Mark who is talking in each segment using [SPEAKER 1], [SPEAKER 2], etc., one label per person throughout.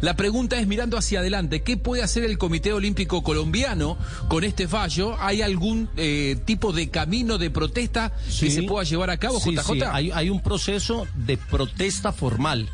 [SPEAKER 1] La pregunta es mirando hacia adelante, ¿qué puede hacer el Comité Olímpico Colombiano con este fallo? ¿Hay algún eh, tipo de camino de protesta que se pueda llevar a cabo,
[SPEAKER 2] Sí,
[SPEAKER 1] JJ?
[SPEAKER 2] sí, hay, hay un proceso de protesta formal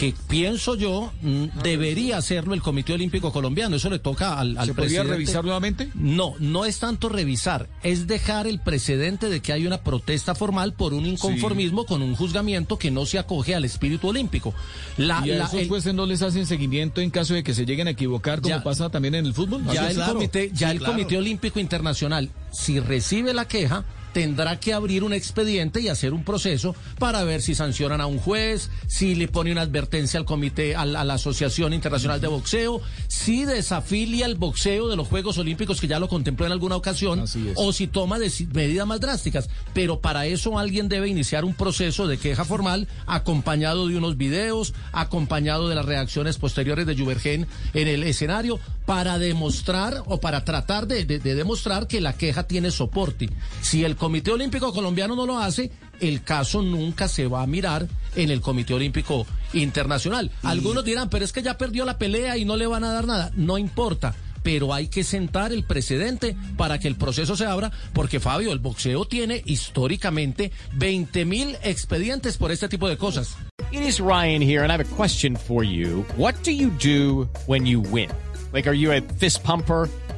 [SPEAKER 2] que pienso yo mm, debería hacerlo el Comité Olímpico Colombiano. Eso le toca al, al
[SPEAKER 3] ¿Se podría
[SPEAKER 2] presidente.
[SPEAKER 3] revisar nuevamente?
[SPEAKER 2] No, no es tanto revisar, es dejar el precedente de que hay una protesta formal por un inconformismo con un juzgamiento que no se acoge al espíritu olímpico. La,
[SPEAKER 3] ¿Y a
[SPEAKER 2] la-
[SPEAKER 3] esos
[SPEAKER 2] el-
[SPEAKER 3] jueces no les hacen seguimiento en caso de que se lleguen a equivocar, como
[SPEAKER 2] Ya-
[SPEAKER 3] pasa también en el fútbol?
[SPEAKER 2] ya
[SPEAKER 3] Ah,
[SPEAKER 2] el,
[SPEAKER 3] claro.
[SPEAKER 2] comité, ya
[SPEAKER 3] Sí,
[SPEAKER 2] el
[SPEAKER 3] claro.
[SPEAKER 2] Comité Olímpico Internacional, si recibe la queja, tendrá que abrir un expediente y hacer un proceso para ver si sancionan a un juez, si le pone una advertencia al comité, a la Asociación Internacional de Boxeo, si desafilia el boxeo de los Juegos Olímpicos, que ya lo contempló en alguna ocasión, o si toma medidas más drásticas. Pero para eso alguien debe iniciar un proceso de queja formal acompañado de unos videos, acompañado de las reacciones posteriores de Juvergen en el escenario, para demostrar o para tratar de, de- de demostrar que la queja tiene soporte. Si el Comité Olímpico Colombiano no lo hace, el caso nunca se va a mirar en el Comité Olímpico Internacional. Algunos dirán, pero es que ya perdió la pelea y no le van a dar nada. No importa pero hay que sentar el precedente para que el proceso se abra, porque Fabio, el boxeo tiene históricamente 20 mil expedientes por este tipo de cosas.
[SPEAKER 4] It is Ryan here, and I have a question for you. What do you do when you win? Like, are you a fist pumper?